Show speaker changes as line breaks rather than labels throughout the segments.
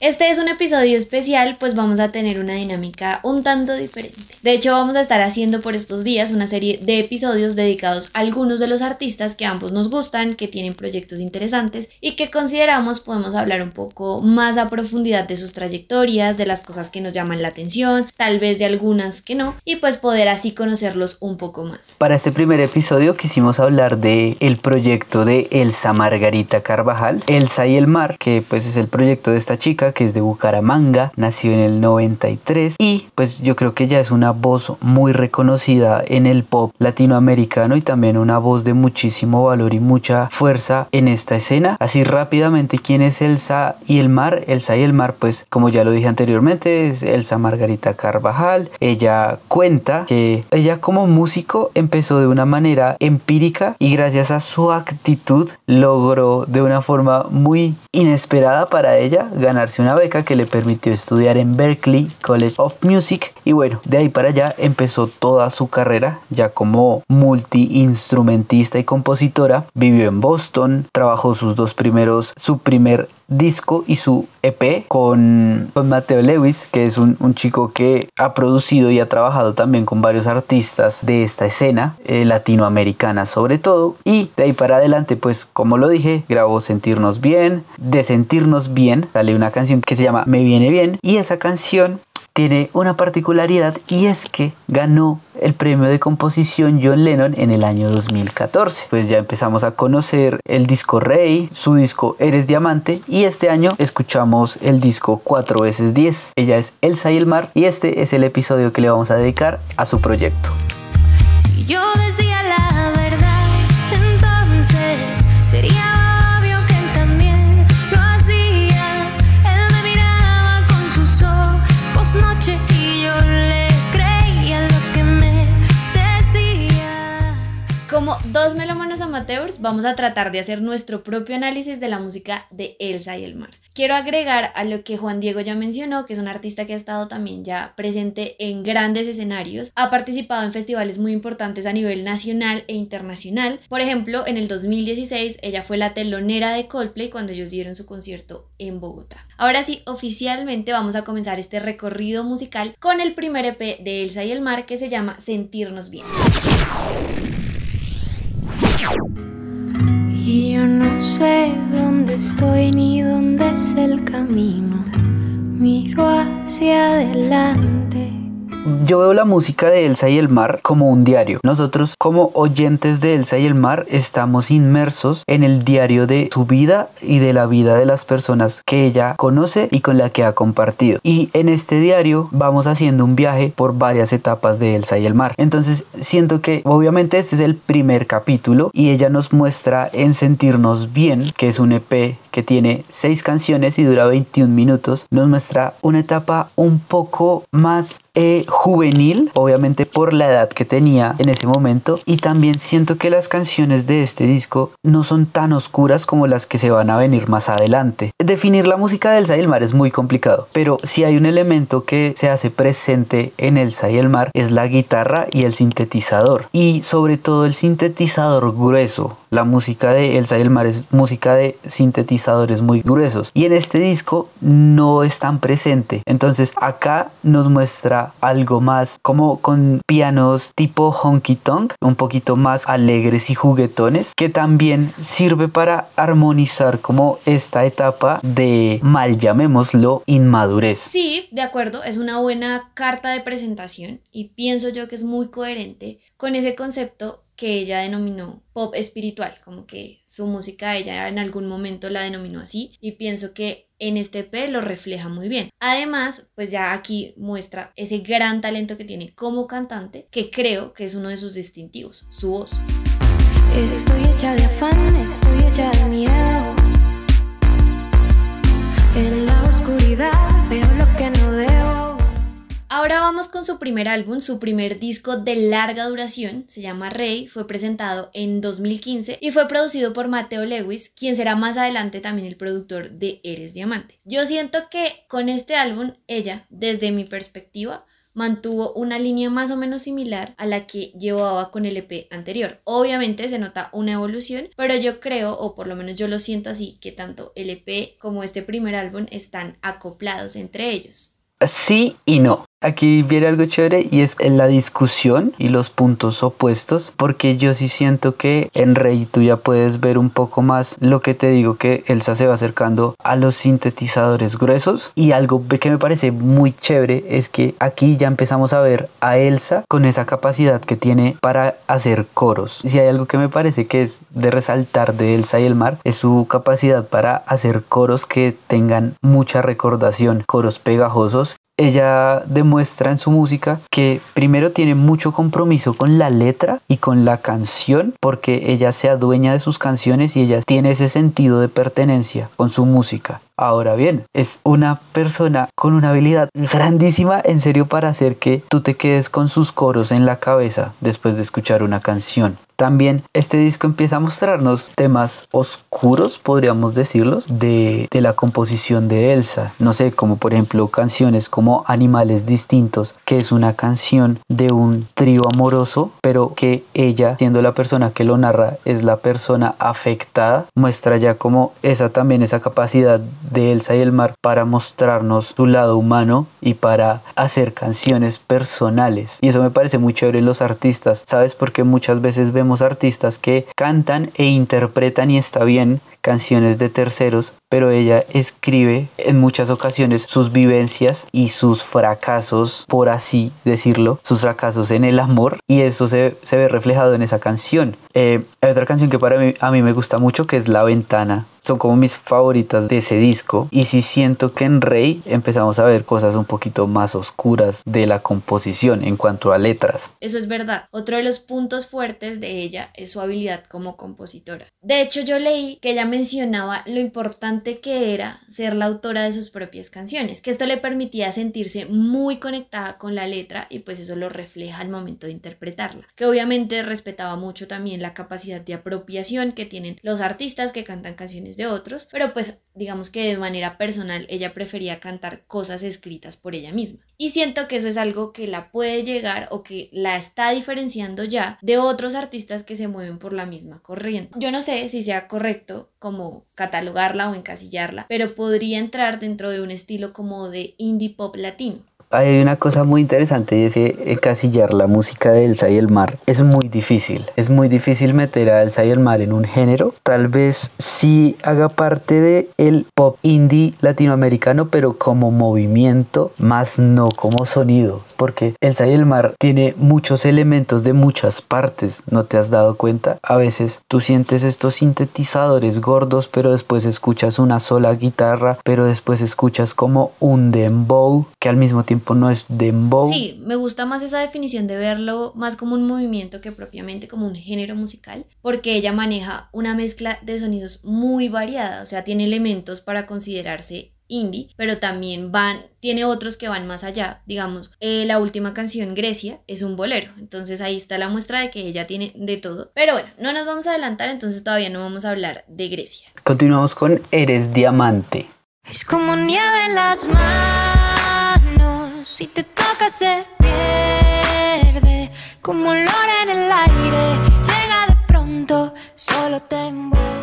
Este es un episodio especial, pues vamos a tener una dinámica un tanto diferente. De hecho, vamos a estar haciendo por estos días una serie de episodios dedicados a algunos de los artistas que ambos nos gustan, que tienen proyectos interesantes y que consideramos podemos hablar un poco más a profundidad de sus trayectorias, de las cosas que nos llaman la atención, tal vez de algunas que no, y pues poder así conocerlos un poco más.
Para este primer episodio quisimos hablar de el proyecto de Elsa Margarita Carvajal, Elsa y el mar, que pues es el proyecto de esta chica que es de Bucaramanga, nació en el 93 y pues yo creo que ella es una voz muy reconocida en el pop latinoamericano y también una voz de muchísimo valor y mucha fuerza en esta escena. Así rápidamente, ¿quién es Elsa y el mar? Elsa y el mar, pues como ya lo dije anteriormente, es Elsa Margarita Carvajal. Ella cuenta que ella como músico empezó de una manera empírica y gracias a su actitud logró de una forma muy inesperada para ella ganarse una beca que le permitió estudiar en Berklee College of Music y bueno, de ahí para allá empezó toda su carrera ya como multi-instrumentista y compositora. Vivió en Boston, trabajó sus dos primeros, su primer disco y su EP con, Mateo Lewis, que es un, chico que ha producido y ha trabajado también con varios artistas de esta escena eh, latinoamericana sobre todo. Y de ahí para adelante, pues como lo dije, grabó Sentirnos Bien. De Sentirnos Bien sale una canción que se llama Me Viene Bien y esa canción tiene una particularidad y es que ganó el premio de composición John Lennon en el año 2014. Pues ya empezamos a conocer el disco Rey, su disco Eres Diamante y este año escuchamos el disco 4 veces 10. Ella es Elsa y el mar y este es el episodio que le vamos a dedicar a su proyecto.
Si yo decía la verdad, entonces sería
Como dos melómanos amateurs, vamos a tratar de hacer nuestro propio análisis de la música de Elsa y el mar. Quiero agregar a lo que Juan Diego ya mencionó, que es un artista que ha estado también ya presente en grandes escenarios, ha participado en festivales muy importantes a nivel nacional e internacional. Por ejemplo, en el 2016 ella fue la telonera de Coldplay cuando ellos dieron su concierto en Bogotá. Ahora sí, oficialmente vamos a comenzar este recorrido musical con el primer EP de Elsa y el mar que se llama Sentirnos Bien.
Y yo no sé dónde estoy ni dónde es el camino. Miro hacia adelante
yo veo la música de Elsa y el mar como un diario. Nosotros como oyentes de Elsa y el mar estamos inmersos en el diario de su vida y de la vida de las personas que ella conoce y con la que ha compartido. Y en este diario vamos haciendo un viaje por varias etapas de Elsa y el mar. Entonces siento que obviamente este es el primer capítulo y ella nos muestra en sentirnos bien, que es un EP que tiene seis canciones y dura 21 minutos, nos muestra una etapa un poco más eh, juvenil, obviamente por la edad que tenía en ese momento. Y también siento que las canciones de este disco no son tan oscuras como las que se van a venir más adelante. Definir la música de Elsa y el mar es muy complicado, pero si hay un elemento que se hace presente en Elsa y el mar es la guitarra y el sintetizador. Y sobre todo el sintetizador grueso. La música de Elsa y el mar es música de sintetizadores muy gruesos. Y en este disco no es tan presente. Entonces acá nos muestra algo más como con pianos tipo honky tonk, un poquito más alegres y juguetones, que también sirve para armonizar como esta etapa de mal llamémoslo inmadurez.
Sí, de acuerdo, es una buena carta de presentación y pienso yo que es muy coherente con ese concepto que ella denominó pop espiritual, como que su música ella en algún momento la denominó así y pienso que en este P lo refleja muy bien. Además, pues ya aquí muestra ese gran talento que tiene como cantante, que creo que es uno de sus distintivos, su voz.
Estoy hecha de afán, estoy hecha de miedo. En la oscuridad veo lo que no debo.
Ahora vamos con su primer álbum, su primer disco de larga duración, se llama Rey, fue presentado en 2015 y fue producido por Mateo Lewis, quien será más adelante también el productor de Eres Diamante. Yo siento que con este álbum ella, desde mi perspectiva, mantuvo una línea más o menos similar a la que llevaba con el EP anterior. Obviamente se nota una evolución, pero yo creo, o por lo menos yo lo siento así, que tanto el EP como este primer álbum están acoplados entre ellos.
Sí y no. Aquí viene algo chévere y es la discusión y los puntos opuestos, porque yo sí siento que en Rey tú ya puedes ver un poco más lo que te digo que Elsa se va acercando a los sintetizadores gruesos y algo que me parece muy chévere es que aquí ya empezamos a ver a Elsa con esa capacidad que tiene para hacer coros. Si hay algo que me parece que es de resaltar de Elsa y el mar es su capacidad para hacer coros que tengan mucha recordación, coros pegajosos ella demuestra en su música que primero tiene mucho compromiso con la letra y con la canción porque ella se adueña de sus canciones y ella tiene ese sentido de pertenencia con su música. Ahora bien, es una persona con una habilidad grandísima en serio para hacer que tú te quedes con sus coros en la cabeza después de escuchar una canción. También este disco empieza a mostrarnos temas oscuros, podríamos decirlos, de, de, la composición de Elsa. No sé, como por ejemplo canciones como Animales Distintos, que es una canción de un trío amoroso, pero que ella, siendo la persona que lo narra, es la persona afectada, muestra ya como esa también, esa capacidad de Elsa y el mar para mostrarnos su lado humano y para hacer canciones personales. Y eso me parece muy chévere en los artistas, ¿sabes? Porque muchas veces vemos artistas que cantan e interpretan y está bien canciones de terceros, pero ella escribe en muchas ocasiones sus vivencias y sus fracasos, por así decirlo, sus fracasos en el amor y eso se, ve reflejado en esa canción. Eh, hay otra canción que para mí, a mí me gusta mucho que es La Ventana. Son como mis favoritas de ese disco. Y sí siento que en Rey empezamos a ver cosas un poquito más oscuras de la composición en cuanto a letras.
Eso es verdad. Otro de los puntos fuertes de ella es su habilidad como compositora. De hecho, yo leí que ella mencionaba lo importante que era ser la autora de sus propias canciones, que esto le permitía sentirse muy conectada con la letra y pues eso lo refleja al momento de interpretarla, que obviamente respetaba mucho también la capacidad de apropiación que tienen los artistas que cantan canciones de otros, pero pues digamos que de manera personal ella prefería cantar cosas escritas por ella misma. Y siento que eso es algo que la puede llegar o que la está diferenciando ya de otros artistas que se mueven por la misma corriente. Yo no sé si sea correcto como catalogarla o encasillarla, pero podría entrar dentro de un estilo como de indie pop latino
hay una cosa muy interesante y es que encasillar la música de Elsa y el mar es muy difícil. Es muy difícil meter a Elsa y el mar en un género. Tal vez sí haga parte de el pop indie latinoamericano, pero como movimiento, más no como sonido. Porque Elsa y el mar tiene muchos elementos de muchas partes. ¿No te has dado cuenta? A veces tú sientes estos sintetizadores gordos, pero después escuchas una sola guitarra, pero después escuchas como un dembow que al mismo tiempo no es dembow.
Sí, me gusta más esa definición de verlo más como un movimiento que propiamente como un género musical, porque ella maneja una mezcla de sonidos muy variada, o sea, tiene elementos para considerarse indie, pero también van, tiene otros que van más allá. Digamos, eh, la última canción, Grecia, es un bolero. Entonces ahí está la muestra de que ella tiene de todo. Pero bueno, no nos vamos a adelantar, entonces todavía no vamos a hablar de Grecia.
Continuamos con Eres Diamante.
Es como nieve en las manos si te toca se pierde, como olor en el aire, llega de pronto, solo te envuelve.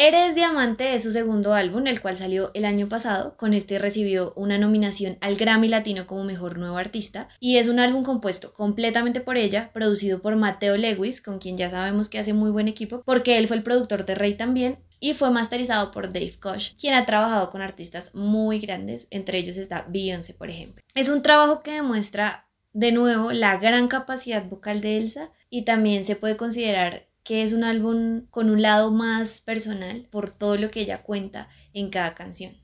Eres Diamante es su segundo álbum, el cual salió el año pasado. Con este recibió una nominación al Grammy Latino como Mejor Nuevo Artista. Y es un álbum compuesto completamente por ella, producido por Mateo Lewis, con quien ya sabemos que hace muy buen equipo, porque él fue el productor de Rey también y fue masterizado por Dave Koch, quien ha trabajado con artistas muy grandes, entre ellos está Beyoncé, por ejemplo. Es un trabajo que demuestra de nuevo la gran capacidad vocal de Elsa y también se puede considerar que es un álbum con un lado más personal por todo lo que ella cuenta en cada canción.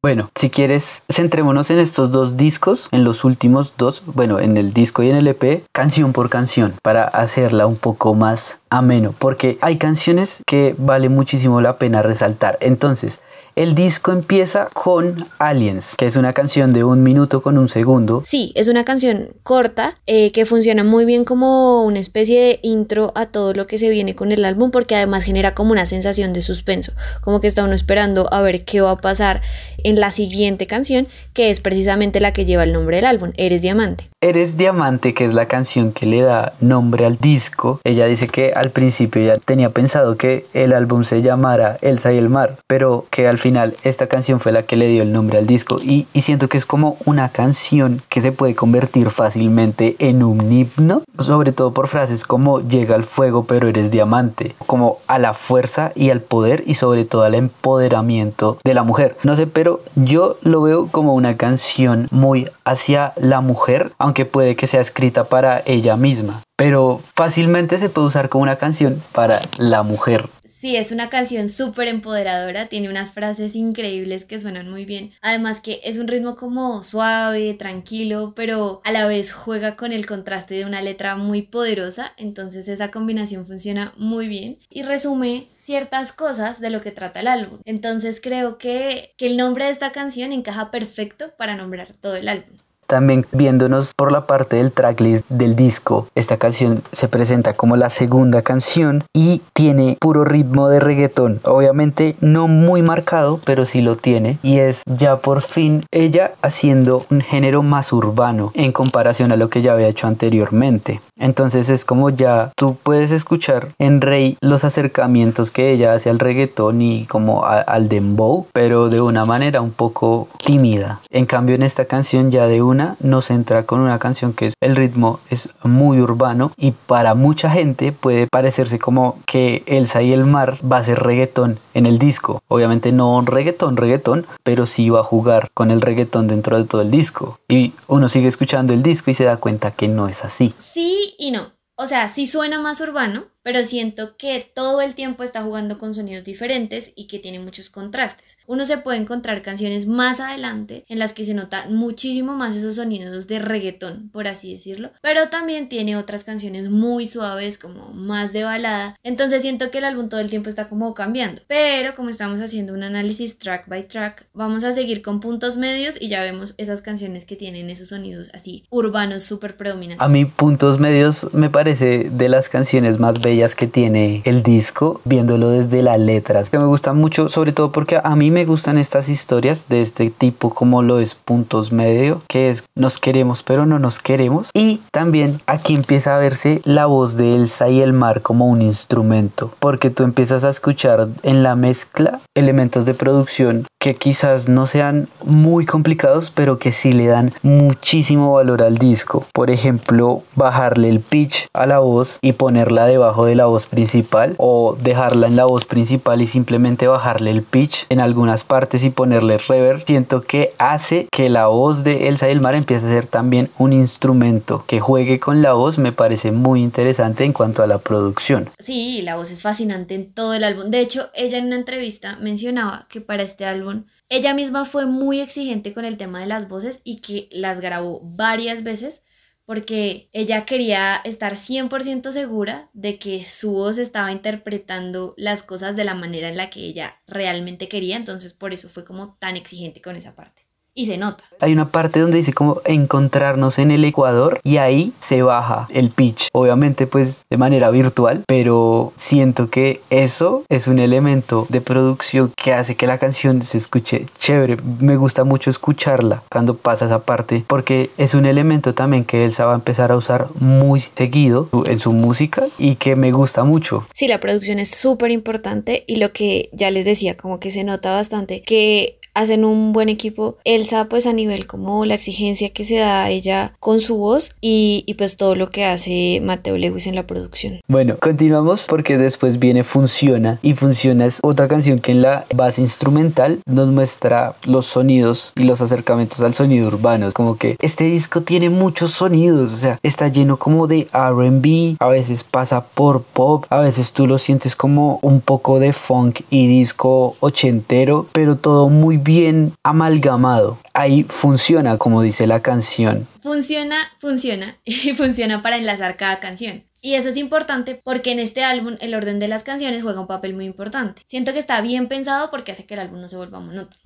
Bueno, si quieres, centrémonos en estos dos discos, en los últimos dos, bueno, en el disco y en el EP, canción por canción, para hacerla un poco más ameno, porque hay canciones que vale muchísimo la pena resaltar. Entonces, el disco empieza con Aliens, que es una canción de un minuto con un segundo.
Sí, es una canción corta eh, que funciona muy bien como una especie de intro a todo lo que se viene con el álbum porque además genera como una sensación de suspenso, como que está uno esperando a ver qué va a pasar en la siguiente canción, que es precisamente la que lleva el nombre del álbum, Eres Diamante.
Eres Diamante, que es la canción que le da nombre al disco. Ella dice que al principio ya tenía pensado que el álbum se llamara Elsa y el mar, pero que al final esta canción fue la que le dio el nombre al disco y, y siento que es como una canción que se puede convertir fácilmente en un himno, sobre todo por frases como llega al fuego pero eres diamante, como a la fuerza y al poder y sobre todo al empoderamiento de la mujer. No sé, pero yo lo veo como una canción muy hacia la mujer, aunque puede que sea escrita para ella misma, pero fácilmente se puede usar como una canción para la mujer.
Sí, es una canción súper empoderadora, tiene unas frases increíbles que suenan muy bien. Además que es un ritmo como suave, tranquilo, pero a la vez juega con el contraste de una letra muy poderosa, entonces esa combinación funciona muy bien y resume ciertas cosas de lo que trata el álbum. Entonces creo que, que el nombre de esta canción encaja perfecto para nombrar todo el álbum.
También viéndonos por la parte del tracklist del disco, esta canción se presenta como la segunda canción y tiene puro ritmo de reggaetón. Obviamente no muy marcado, pero sí lo tiene. Y es ya por fin ella haciendo un género más urbano en comparación a lo que ya había hecho anteriormente. Entonces es como ya tú puedes escuchar en Rey los acercamientos que ella hace al reggaetón y como al dembow, pero de una manera un poco tímida. En cambio en esta canción ya de nos entra con una canción que es el ritmo es muy urbano y para mucha gente puede parecerse como que Elsa y el mar va a ser reggaetón en el disco. Obviamente no reggaetón, reggaetón, pero sí va a jugar con el reggaetón dentro de todo el disco. Y uno sigue escuchando el disco y se da cuenta que no es así.
Sí y no. O sea, sí suena más urbano, pero siento que todo el tiempo está jugando con sonidos diferentes y que tiene muchos contrastes. Uno se puede encontrar canciones más adelante en las que se nota muchísimo más esos sonidos de reggaetón, por así decirlo, pero también tiene otras canciones muy suaves, como más de balada. Entonces siento que el álbum todo el tiempo está como cambiando. Pero como estamos haciendo un análisis track by track, vamos a seguir con puntos medios y ya vemos esas canciones que tienen esos sonidos así urbanos súper predominantes.
A mí puntos medios me parece de las canciones más bellas que tiene el disco, viéndolo desde las letras, que me gustan mucho, sobre todo porque a mí me gustan estas historias de este tipo como lo es Puntos Medio, que es nos queremos pero no nos queremos. Y también aquí empieza a verse la voz de Elsa y el mar como un instrumento, porque tú empiezas a escuchar en la mezcla elementos de producción que quizás no sean muy complicados, pero que sí le dan muchísimo valor al disco. Por ejemplo, bajarle el pitch a la voz y ponerla debajo de la voz principal o dejarla en la voz principal y simplemente bajarle el pitch en algunas partes y ponerle reverb. Siento que hace que la voz de Elsa del Mar empiece a ser también un instrumento que juegue con la voz. Me parece muy interesante en cuanto a la producción.
Sí, la voz es fascinante en todo el álbum. De hecho, ella en una entrevista mencionaba que para este álbum ella misma fue muy exigente con el tema de las voces y que las grabó varias veces porque ella quería estar 100% segura de que su voz estaba interpretando las cosas de la manera en la que ella realmente quería, entonces por eso fue como tan exigente con esa parte y se nota.
Hay una parte donde dice como encontrarnos en el Ecuador y ahí se baja el pitch, obviamente pues de manera virtual, pero siento que eso es un elemento de producción que hace que la canción se escuche chévere. Me gusta mucho escucharla cuando pasa esa parte porque es un elemento también que Elsa va a empezar a usar muy seguido en su música y que me gusta mucho.
Sí, la producción es súper importante y lo que ya les decía, como que se nota bastante que hacen un buen equipo. Elsa pues a nivel como la exigencia que se da a ella con su voz y, y pues todo lo que hace Mateo Lewis en la producción.
Bueno, continuamos porque después viene Funciona y Funciona es otra canción que en la base instrumental nos muestra los sonidos y los acercamientos al sonido urbano. Como que este disco tiene muchos sonidos, o sea, está lleno como de RB, a veces pasa por pop, a veces tú lo sientes como un poco de funk y disco ochentero, pero todo muy bien bien amalgamado. Ahí funciona como dice la canción.
Funciona, funciona y funciona para enlazar cada canción. Y eso es importante porque en este álbum el orden de las canciones juega un papel muy importante. Siento que está bien pensado porque hace que el álbum no se vuelva monótono.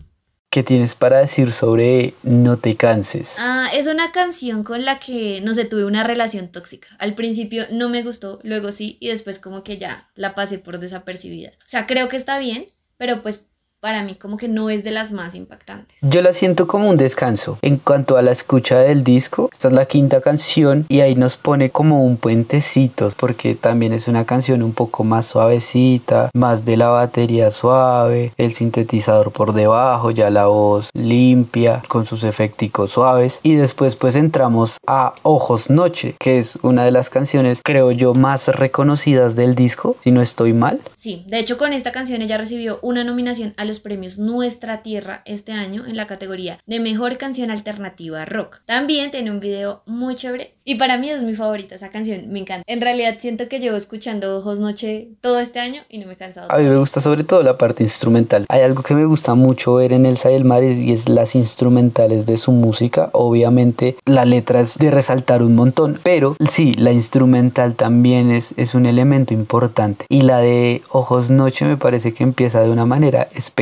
¿Qué tienes para decir sobre No te canses?
Ah, es una canción con la que, no sé, tuve una relación tóxica. Al principio no me gustó, luego sí, y después como que ya la pasé por desapercibida. O sea, creo que está bien, pero pues para mí como que no es de las más impactantes.
Yo la siento como un descanso. En cuanto a la escucha del disco, esta es la quinta canción y ahí nos pone como un puentecito porque también es una canción un poco más suavecita, más de la batería suave, el sintetizador por debajo, ya la voz limpia con sus efecticos suaves y después pues entramos a Ojos Noche, que es una de las canciones creo yo más reconocidas del disco, si no estoy mal.
Sí, de hecho con esta canción ella recibió una nominación a los premios Nuestra Tierra este año en la categoría de Mejor Canción Alternativa Rock. También tiene un video muy chévere y para mí es mi favorita esa canción, me encanta. En realidad siento que llevo escuchando Ojos Noche todo este año y no me he cansado.
A mí me gusta sobre todo la parte instrumental. Hay algo que me gusta mucho ver en Elsa y el Mar y es las instrumentales de su música. Obviamente la letra es de resaltar un montón, pero sí, la instrumental también es, es un elemento importante. Y la de Ojos Noche me parece que empieza de una manera espectacular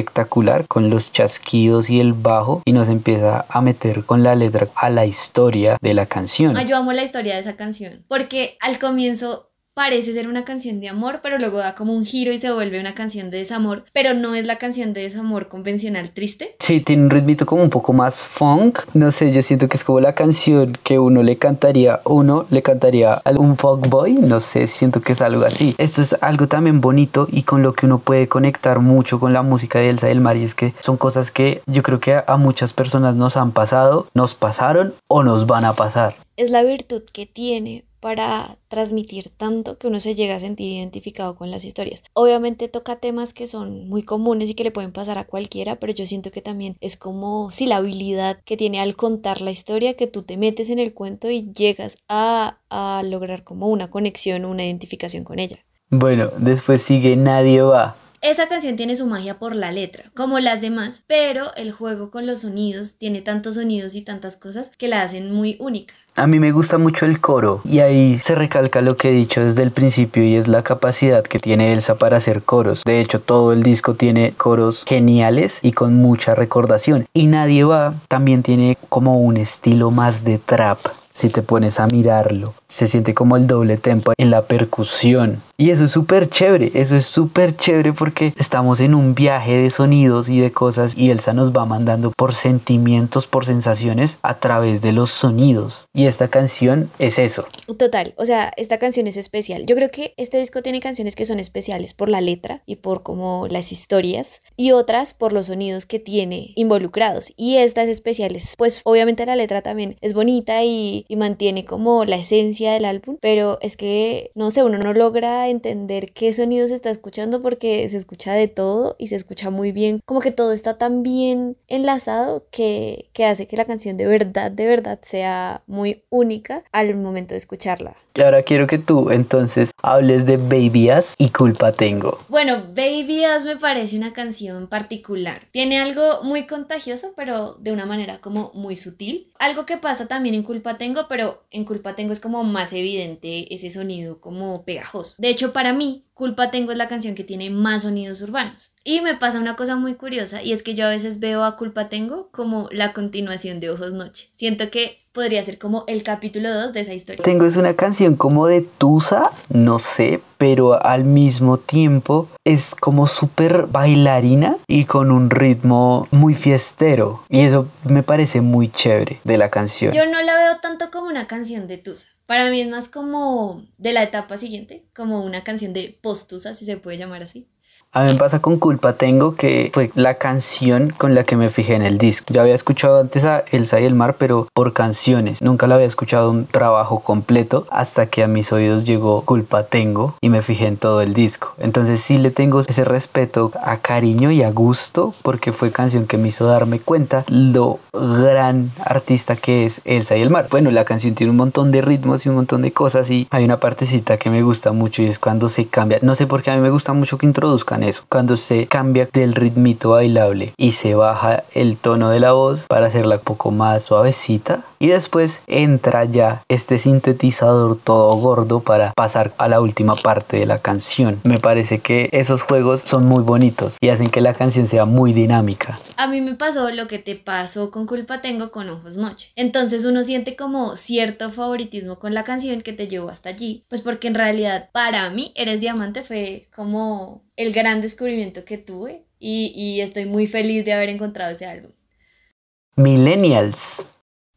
con los chasquidos y el bajo y nos empieza a meter con la letra a la historia de la canción.
La historia de esa canción, porque al comienzo parece ser una canción de amor, pero luego da como un giro y se vuelve una canción de desamor, pero no es la canción de desamor convencional triste.
Sí, tiene un ritmito como un poco más funk, no sé, yo siento que es como la canción que uno le cantaría, uno le cantaría a un boy, no sé, siento que es algo así. Esto es algo también bonito y con lo que uno puede conectar mucho con la música de Elsa del Mar y es que son cosas que yo creo que a muchas personas nos han pasado, nos pasaron o nos van a pasar
es la virtud que tiene para transmitir tanto que uno se llega a sentir identificado con las historias. Obviamente toca temas que son muy comunes y que le pueden pasar a cualquiera, pero yo siento que también es como si la habilidad que tiene al contar la historia, que tú te metes en el cuento y llegas a, a lograr como una conexión, una identificación con ella.
Bueno, después sigue Nadie va.
Esa canción tiene su magia por la letra, como las demás, pero el juego con los sonidos tiene tantos sonidos y tantas cosas que la hacen muy única.
A mí me gusta mucho el coro y ahí se recalca lo que he dicho desde el principio y es la capacidad que tiene Elsa para hacer coros. De hecho, todo el disco tiene coros geniales y con mucha recordación. Y Nadie va también tiene como un estilo más de trap si te pones a mirarlo. Se siente como el doble tempo en la percusión. Y eso es súper chévere, eso es súper chévere porque estamos en un viaje de sonidos y de cosas y Elsa nos va mandando por sentimientos, por sensaciones a través de los sonidos. Y esta canción es eso.
Total, o sea, esta canción es especial. Yo creo que este disco tiene canciones que son especiales por la letra y por como las historias y otras por los sonidos que tiene involucrados. Y estas especiales, pues obviamente la letra también es bonita y, y mantiene como la esencia del álbum, pero es que, no sé, uno no logra entender qué sonido se está escuchando porque se escucha de todo y se escucha muy bien, como que todo está tan bien enlazado que, que hace que la canción de verdad, de verdad sea muy única al momento de escucharla.
Y ahora quiero que tú entonces hables de Baby As y Culpa Tengo.
Bueno, Baby As me parece una canción particular. Tiene algo muy contagioso, pero de una manera como muy sutil. Algo que pasa también en Culpa Tengo, pero en Culpa Tengo es como más evidente ese sonido como pegajoso. De hecho, para mí, Culpa Tengo es la canción que tiene más sonidos urbanos. Y me pasa una cosa muy curiosa y es que yo a veces veo a Culpa Tengo como la continuación de Ojos Noche. Siento que podría ser como el capítulo 2 de esa historia.
Tengo es una canción como de Tusa, no sé, pero al mismo tiempo es como súper bailarina y con un ritmo muy fiestero. Y eso me parece muy chévere de la canción.
Yo no la veo tanto como una canción de Tusa. Para mí es más como de la etapa siguiente, como una canción de postusa, si se puede llamar así.
A mí me pasa con Culpa Tengo, que fue la canción con la que me fijé en el disco. Yo había escuchado antes a Elsa y el mar, pero por canciones. Nunca la había escuchado un trabajo completo hasta que a mis oídos llegó Culpa Tengo y me fijé en todo el disco. Entonces sí le tengo ese respeto a cariño y a gusto porque fue canción que me hizo darme cuenta lo gran artista que es Elsa y el mar. Bueno, la canción tiene un montón de ritmos y un montón de cosas y hay una partecita que me gusta mucho y es cuando se cambia. No sé por qué a mí me gusta mucho que introduzcan escuchan eso. Cuando se cambia del ritmito bailable y se baja el tono de la voz para hacerla un poco más suavecita y después entra ya este sintetizador todo gordo para pasar a la última parte de la canción. Me parece que esos juegos son muy bonitos y hacen que la canción sea muy dinámica.
A mí me pasó lo que te pasó con Culpa Tengo con Ojos Noche. Entonces uno siente como cierto favoritismo con la canción que te llevó hasta allí. Pues porque en realidad para mí Eres Diamante fue como el gran descubrimiento que tuve y, y estoy muy feliz de haber encontrado ese álbum.
Millennials.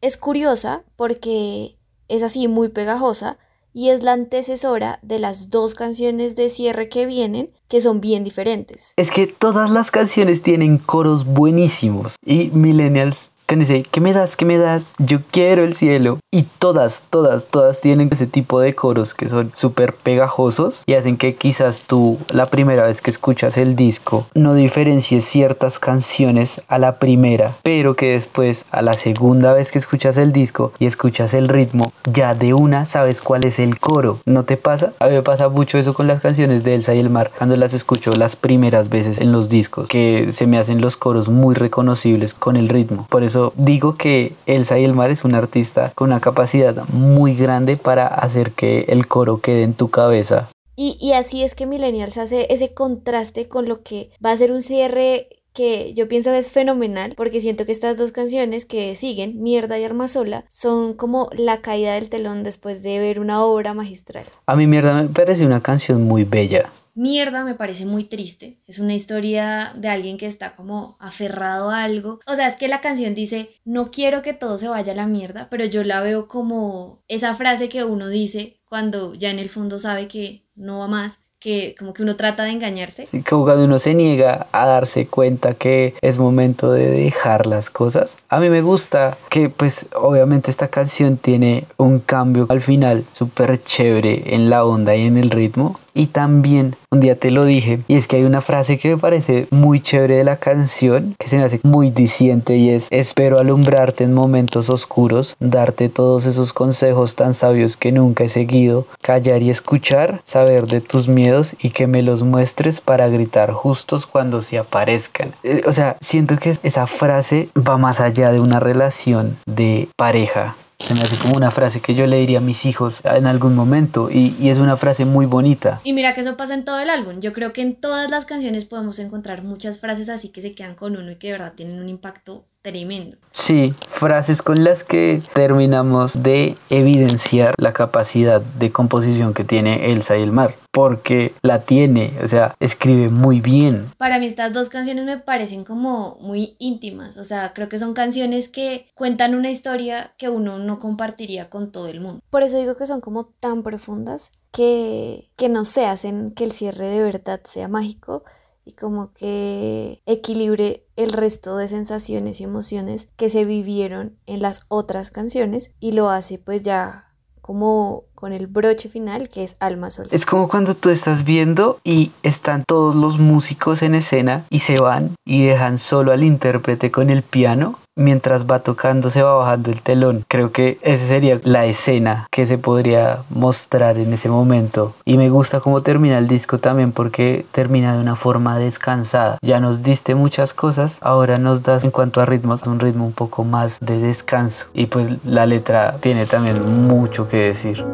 Es curiosa porque es así muy pegajosa y es la antecesora de las dos canciones de cierre que vienen, que son bien diferentes.
Es que todas las canciones tienen coros buenísimos y Millennials que dice, ¿qué me das? ¿Qué me das? Yo quiero el cielo. Y todas, todas, todas tienen ese tipo de coros que son súper pegajosos y hacen que quizás tú la primera vez que escuchas el disco no diferencies ciertas canciones a la primera, pero que después a la segunda vez que escuchas el disco y escuchas el ritmo, ya de una sabes cuál es el coro. ¿No te pasa? A mí me pasa mucho eso con las canciones de Elsa y el mar cuando las escucho las primeras veces en los discos, que se me hacen los coros muy reconocibles con el ritmo. Por eso digo que Elsa y el mar es un artista con una capacidad muy grande para hacer que el coro quede en tu cabeza.
Y, y así es que Millennials hace ese contraste con lo que va a ser un cierre que yo pienso es fenomenal porque siento que estas dos canciones que siguen, Mierda y Arma Sola, son como la caída del telón después de ver una obra magistral.
A mí Mierda me parece una canción muy bella.
Mierda me parece muy triste. Es una historia de alguien que está como aferrado a algo. O sea, es que la canción dice, no quiero que todo se vaya a la mierda, pero yo la veo como esa frase que uno dice cuando ya en el fondo sabe que no va más que como que uno trata de engañarse.
Sí, como cuando uno se niega a darse cuenta que es momento de dejar las cosas. A mí me gusta que pues obviamente esta canción tiene un cambio al final súper chévere en la onda y en el ritmo. Y también, un día te lo dije, y es que hay una frase que me parece muy chévere de la canción, que se me hace muy diciente y es, espero alumbrarte en momentos oscuros, darte todos esos consejos tan sabios que nunca he seguido, callar y escuchar, saber de tus miedos y que me los muestres para gritar justos cuando se aparezcan. Eh, o sea, siento que esa frase va más allá de una relación de pareja se me hace como una frase que yo le diría a mis hijos en algún momento y, es una frase muy bonita.
Y mira que eso pasa en todo el álbum. Yo creo que en todas las canciones podemos encontrar muchas frases así que se quedan con uno y que de verdad tienen un impacto tremendo.
Sí, frases con las que terminamos de evidenciar la capacidad de composición que tiene Elsa y el mar, porque la tiene, o sea, escribe muy bien.
Para mí estas dos canciones me parecen como muy íntimas, o sea, creo que son canciones que cuentan una historia que uno no compartiría con todo el mundo. Por eso digo que son como tan profundas que, que no se hacen que el cierre de verdad sea mágico, y como que equilibre el resto de sensaciones y emociones que se vivieron en las otras canciones y lo hace pues ya como con el broche final que es Alma Sola.
Es como cuando tú estás viendo y están todos los músicos en escena y se van y dejan solo al intérprete con el piano mientras va tocando se va bajando el telón. Creo que esa sería la escena que se podría mostrar en ese momento. Y me gusta cómo termina el disco también porque termina de una forma descansada. Ya nos diste muchas cosas, ahora nos das en cuanto a ritmos un ritmo un poco más de descanso. Y pues la letra tiene también mucho que decir.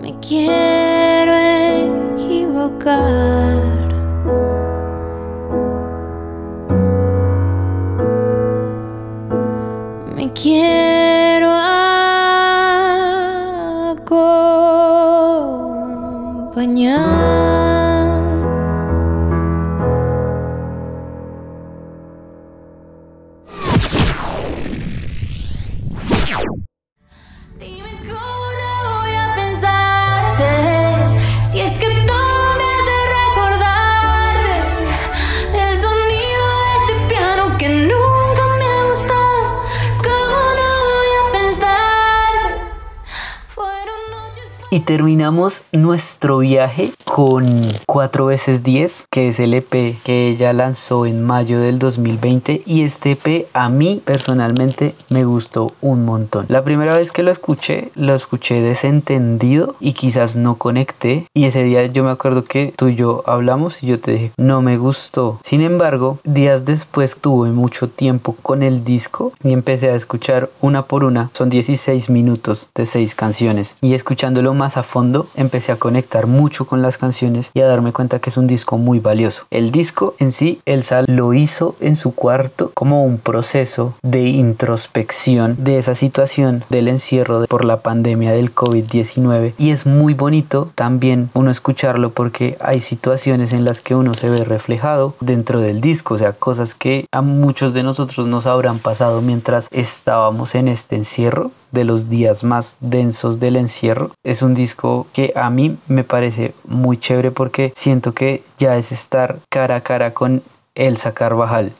Me quiero equivocar quiero acompañar.
Terminamos nuestro viaje con 4 veces 10, que es el EP que ella lanzó en mayo del 2020. Y este EP a mí personalmente me gustó un montón. La primera vez que lo escuché, lo escuché desentendido y quizás no conecté. Y ese día yo me acuerdo que tú y yo hablamos y yo te dije, no me gustó. Sin embargo, días después tuve mucho tiempo con el disco y empecé a escuchar una por una. Son 16 minutos de 6 canciones. Y escuchándolo más a fondo, empecé a conectar mucho con las canciones y a darme cuenta que es un disco muy valioso. El disco en sí, Elsa lo hizo en su cuarto como un proceso de introspección de esa situación del encierro por la pandemia del COVID-19 y es muy bonito también uno escucharlo porque hay situaciones en las que uno se ve reflejado dentro del disco, o sea, cosas que a muchos de nosotros nos habrán pasado mientras estábamos en este encierro de los días más densos del encierro. Es un disco que a mí me parece muy chévere porque siento que ya es estar cara a cara con Elsa Carvajal.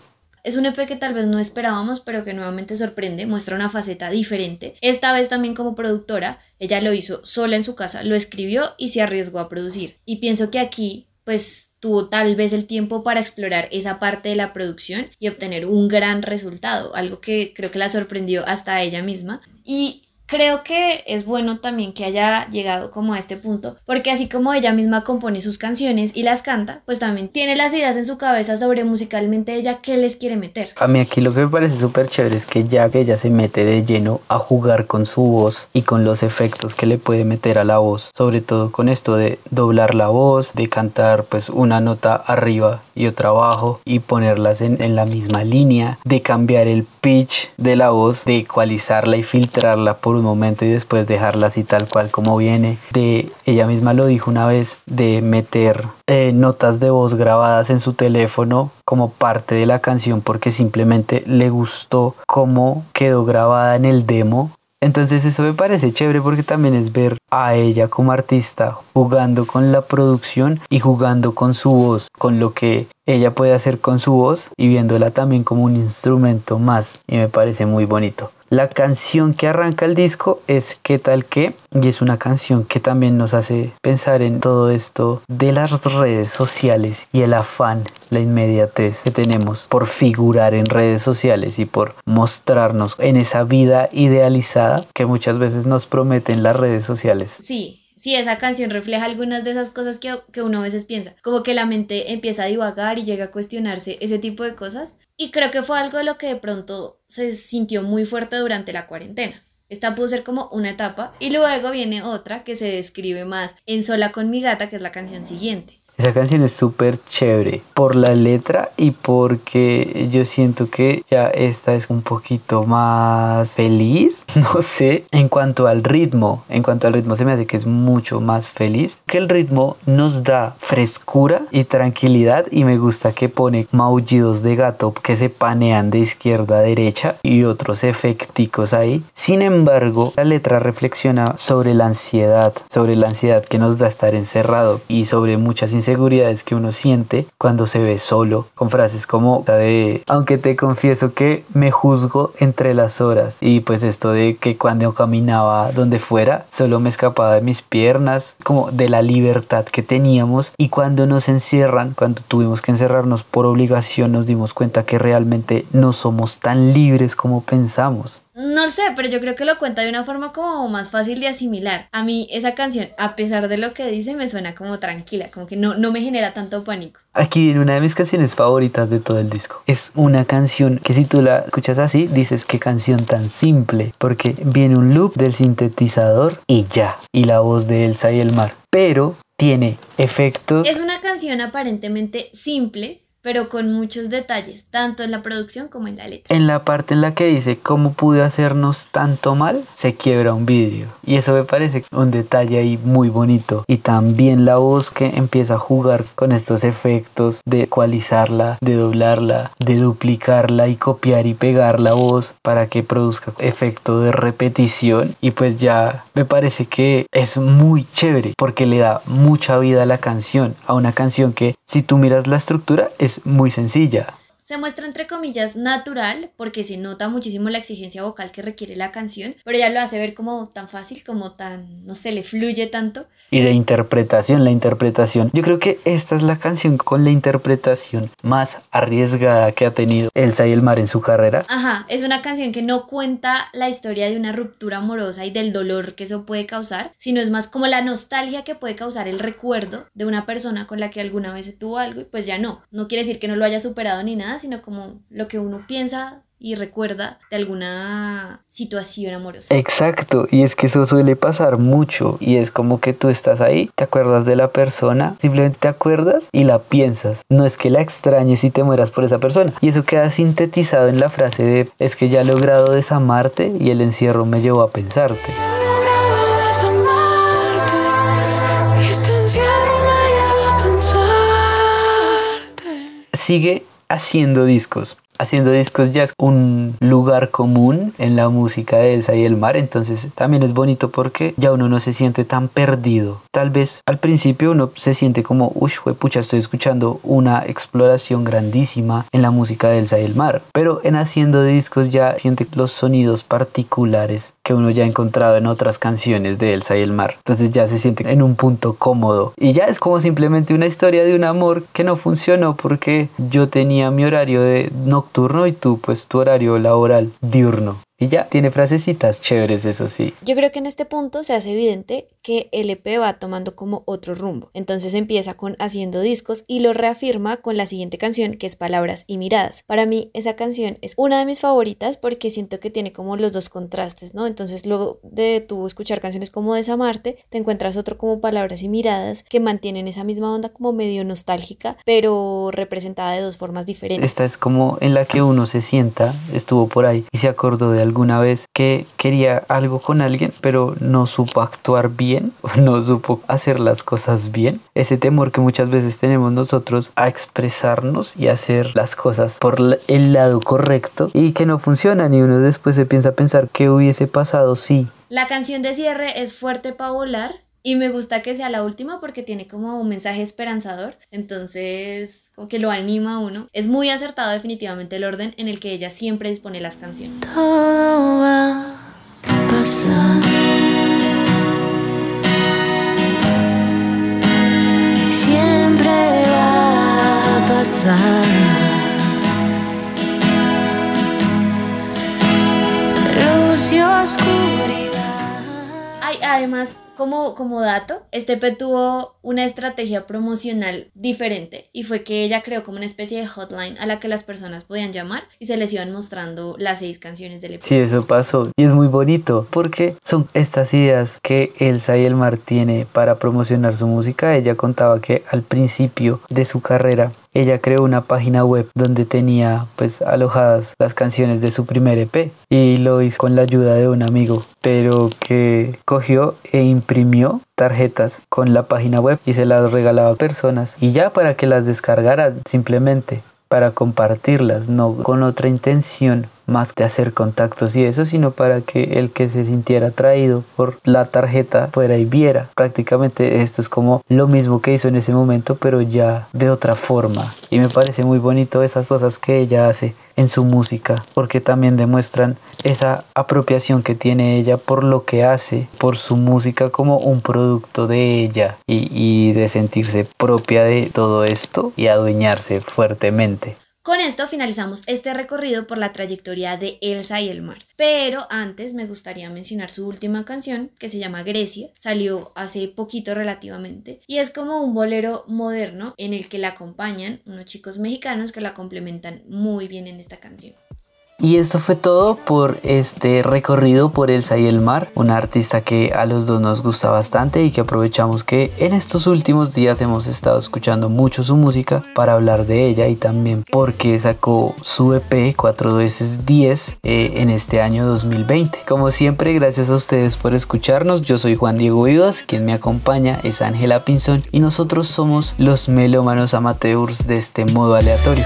Es un EP que tal vez no esperábamos, pero que nuevamente sorprende, muestra una faceta diferente. Esta vez también como productora, ella lo hizo sola en su casa, lo escribió y se arriesgó a producir. Y pienso que aquí pues tuvo tal vez el tiempo para explorar esa parte de la producción y obtener un gran resultado, algo que creo que la sorprendió hasta ella misma. Y creo que es bueno también que haya llegado como a este punto, porque así como ella misma compone sus canciones y las canta, pues también tiene las ideas en su cabeza sobre musicalmente ella qué les quiere meter.
A mí aquí lo que me parece súper chévere es que ya que ella se mete de lleno a jugar con su voz y con los efectos que le puede meter a la voz, sobre todo con esto de doblar la voz, de cantar pues una nota arriba y otra abajo y ponerlas en, en la misma línea, de cambiar el pitch de la voz, de ecualizarla y filtrarla por un momento y después dejarla así tal cual como viene. De ella misma lo dijo una vez de meter eh, notas de voz grabadas en su teléfono como parte de la canción porque simplemente le gustó cómo quedó grabada en el demo entonces eso me parece chévere porque también es ver a ella como artista jugando con la producción y jugando con su voz, con lo que ella puede hacer con su voz y viéndola también como un instrumento más y me parece muy bonito. La canción que arranca el disco es ¿Qué tal qué? Y es una canción que también nos hace pensar en todo esto de las redes sociales y el afán, la inmediatez que tenemos por figurar en redes sociales y por mostrarnos en esa vida idealizada que muchas veces nos prometen las redes sociales.
Sí, sí, esa canción refleja algunas de esas cosas que, que, uno a veces piensa, como que la mente empieza a divagar y llega a cuestionarse ese tipo de cosas. Y creo que fue algo de lo que de pronto se sintió muy fuerte durante la cuarentena. Esta pudo ser como una etapa y luego viene otra que se describe más en Sola con mi gata, que es la canción siguiente.
Esa canción es súper chévere por la letra y porque yo siento que ya esta es un poquito más feliz, no sé, en cuanto al ritmo, en cuanto al ritmo se me hace que es mucho más feliz, que el ritmo nos da frescura y tranquilidad y me gusta que pone maullidos de gato que se panean de izquierda a derecha y otros efecticos ahí. Sin embargo, la letra reflexiona sobre la ansiedad, sobre la ansiedad que nos da estar encerrado y sobre muchas inseguridades que uno siente cuando se ve solo, con frases como la de, aunque te confieso que me juzgo entre las horas, y pues esto de que cuando caminaba donde fuera, solo me escapaba de mis piernas, como de la libertad que teníamos, y cuando nos encierran, cuando tuvimos que encerrarnos por obligación, nos dimos cuenta que realmente no somos tan libres como pensamos.
No lo sé, pero yo creo que lo cuenta de una forma como más fácil de asimilar. A mí esa canción, a pesar de lo que dice, me suena como tranquila, como que no, no me genera tanto pánico.
Aquí viene una de mis canciones favoritas de todo el disco. Es una canción que si tú la escuchas así, dices qué canción tan simple, porque viene un loop del sintetizador y ya, y la voz de Elsa y el mar. Pero tiene efectos.
Es una canción aparentemente simple, pero con muchos detalles, tanto en la producción como en la letra.
En la parte en la que dice cómo pude hacernos tanto mal, se quiebra un vidrio. Y eso me parece un detalle ahí muy bonito. Y también la voz que empieza a jugar con estos efectos de ecualizarla, de doblarla, de duplicarla y copiar y pegar la voz para que produzca efecto de repetición. Y pues ya me parece que es muy chévere porque le da mucha vida a la canción, a una canción que si tú miras la estructura es muy sencilla.
Se muestra entre comillas natural porque se nota muchísimo la exigencia vocal que requiere la canción, pero ella lo hace ver como tan fácil, como tan, no sé, le fluye tanto.
Y de interpretación, la interpretación. Yo creo que esta es la canción con la interpretación más arriesgada que ha tenido Elsa y el mar en su carrera.
Ajá, es una canción que no cuenta la historia de una ruptura amorosa y del dolor que eso puede causar, sino es más como la nostalgia que puede causar el recuerdo de una persona con la que alguna vez se tuvo algo y pues ya no. No quiere decir que no lo haya superado ni nada, sino como lo que uno piensa y recuerda de alguna situación amorosa.
Exacto, y es que eso suele pasar mucho y es como que tú estás ahí, te acuerdas de la persona, simplemente te acuerdas y la piensas. No es que la extrañes y te mueras por esa persona. Y eso queda sintetizado en la frase de es que ya he logrado desamarte y el encierro me llevó a pensarte. Sigue haciendo discos haciendo discos ya es un lugar común en la música de Elsa y el mar, entonces también es bonito porque ya uno no se siente tan perdido. Tal vez al principio uno se siente como, uy, pucha, estoy escuchando una exploración grandísima en la música de Elsa y el mar, pero en haciendo discos ya siente los sonidos particulares que uno ya ha encontrado en otras canciones de Elsa y el mar. Entonces ya se siente en un punto cómodo. Y ya es como simplemente una historia de un amor que no funcionó porque yo tenía mi horario de nocturno y tú pues tu horario laboral diurno. Y ya, tiene frasecitas chéveres, eso sí.
Yo creo que en este punto se hace evidente que el EP va tomando como otro rumbo. Entonces empieza con Haciendo discos y lo reafirma con la siguiente canción que es Palabras y Miradas. Para mí esa canción es una de mis favoritas porque siento que tiene como los dos contrastes, ¿no? Entonces luego de tú escuchar canciones como Desamarte, te encuentras otro como Palabras y Miradas que mantienen esa misma onda como medio nostálgica, pero representada de dos formas diferentes.
Esta es como en la que uno se sienta, estuvo por ahí y se acordó de alguna vez que quería algo con alguien, pero no supo actuar bien, no supo hacer las cosas bien. Ese temor que muchas veces tenemos nosotros a expresarnos y hacer las cosas por el lado correcto y que no funcionan y uno después se piensa pensar qué hubiese pasado si.
La canción de cierre es fuerte para volar y me gusta que sea la última porque tiene como un mensaje esperanzador. Entonces, como que lo anima a uno. Es muy acertado definitivamente el orden en el que ella siempre dispone las canciones.
Todo va a pasar. Siempre va a pasar. Luz y oscuridad.
Hay además como, como dato, este EP tuvo una estrategia promocional diferente y fue que ella creó como una especie de hotline a la que las personas podían llamar y se les iban mostrando las seis canciones del EP.
Sí, eso pasó y es muy bonito porque son estas ideas que Elsa y el Mar tiene para promocionar su música. Ella contaba que al principio de su carrera ella creó una página web donde tenía pues alojadas las canciones de su primer EP y lo hizo con la ayuda de un amigo, pero que cogió e imprimió tarjetas con la página web y se las regalaba a personas. Y ya para que las descargaran simplemente para compartirlas, no con otra intención más de hacer contactos y eso, sino para que el que se sintiera atraído por la tarjeta fuera y viera. Prácticamente esto es como lo mismo que hizo en ese momento, pero ya de otra forma. Y me parece muy bonito esas cosas que ella hace en su música, porque también demuestran esa apropiación que tiene ella por lo que hace, por su música como un producto de ella y, de sentirse propia de todo esto y adueñarse fuertemente.
Con esto finalizamos este recorrido por la trayectoria de Elsa y el mar. Pero antes me gustaría mencionar su última canción, que se llama Grecia. Salió hace poquito relativamente. Y es como un bolero moderno en el que la acompañan unos chicos mexicanos que la complementan muy bien en esta canción.
Y esto fue todo por este recorrido por Elsa y el mar, una artista que a los dos nos gusta bastante y que aprovechamos que en estos últimos días hemos estado escuchando mucho su música para hablar de ella y también porque sacó su EP 4 veces 10 eh, en este año 2020. Como siempre, gracias a ustedes por escucharnos. Yo soy Juan Diego Vivas, quien me acompaña es Ángela Pinzón y nosotros somos los melómanos amateurs de este modo aleatorio.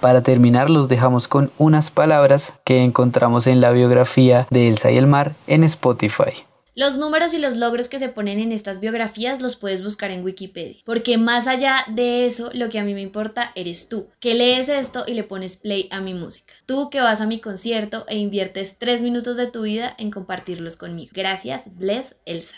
Para terminar, los dejamos con unas palabras que encontramos en la biografía de Elsa y el mar en Spotify.
Los números y los logros que se ponen en estas biografías los puedes buscar en Wikipedia, porque más allá de eso, lo que a mí me importa eres tú, que lees esto y le pones play a mi música. Tú que vas a mi concierto e inviertes tres minutos de tu vida en compartirlos conmigo. Gracias, Bless Elsa.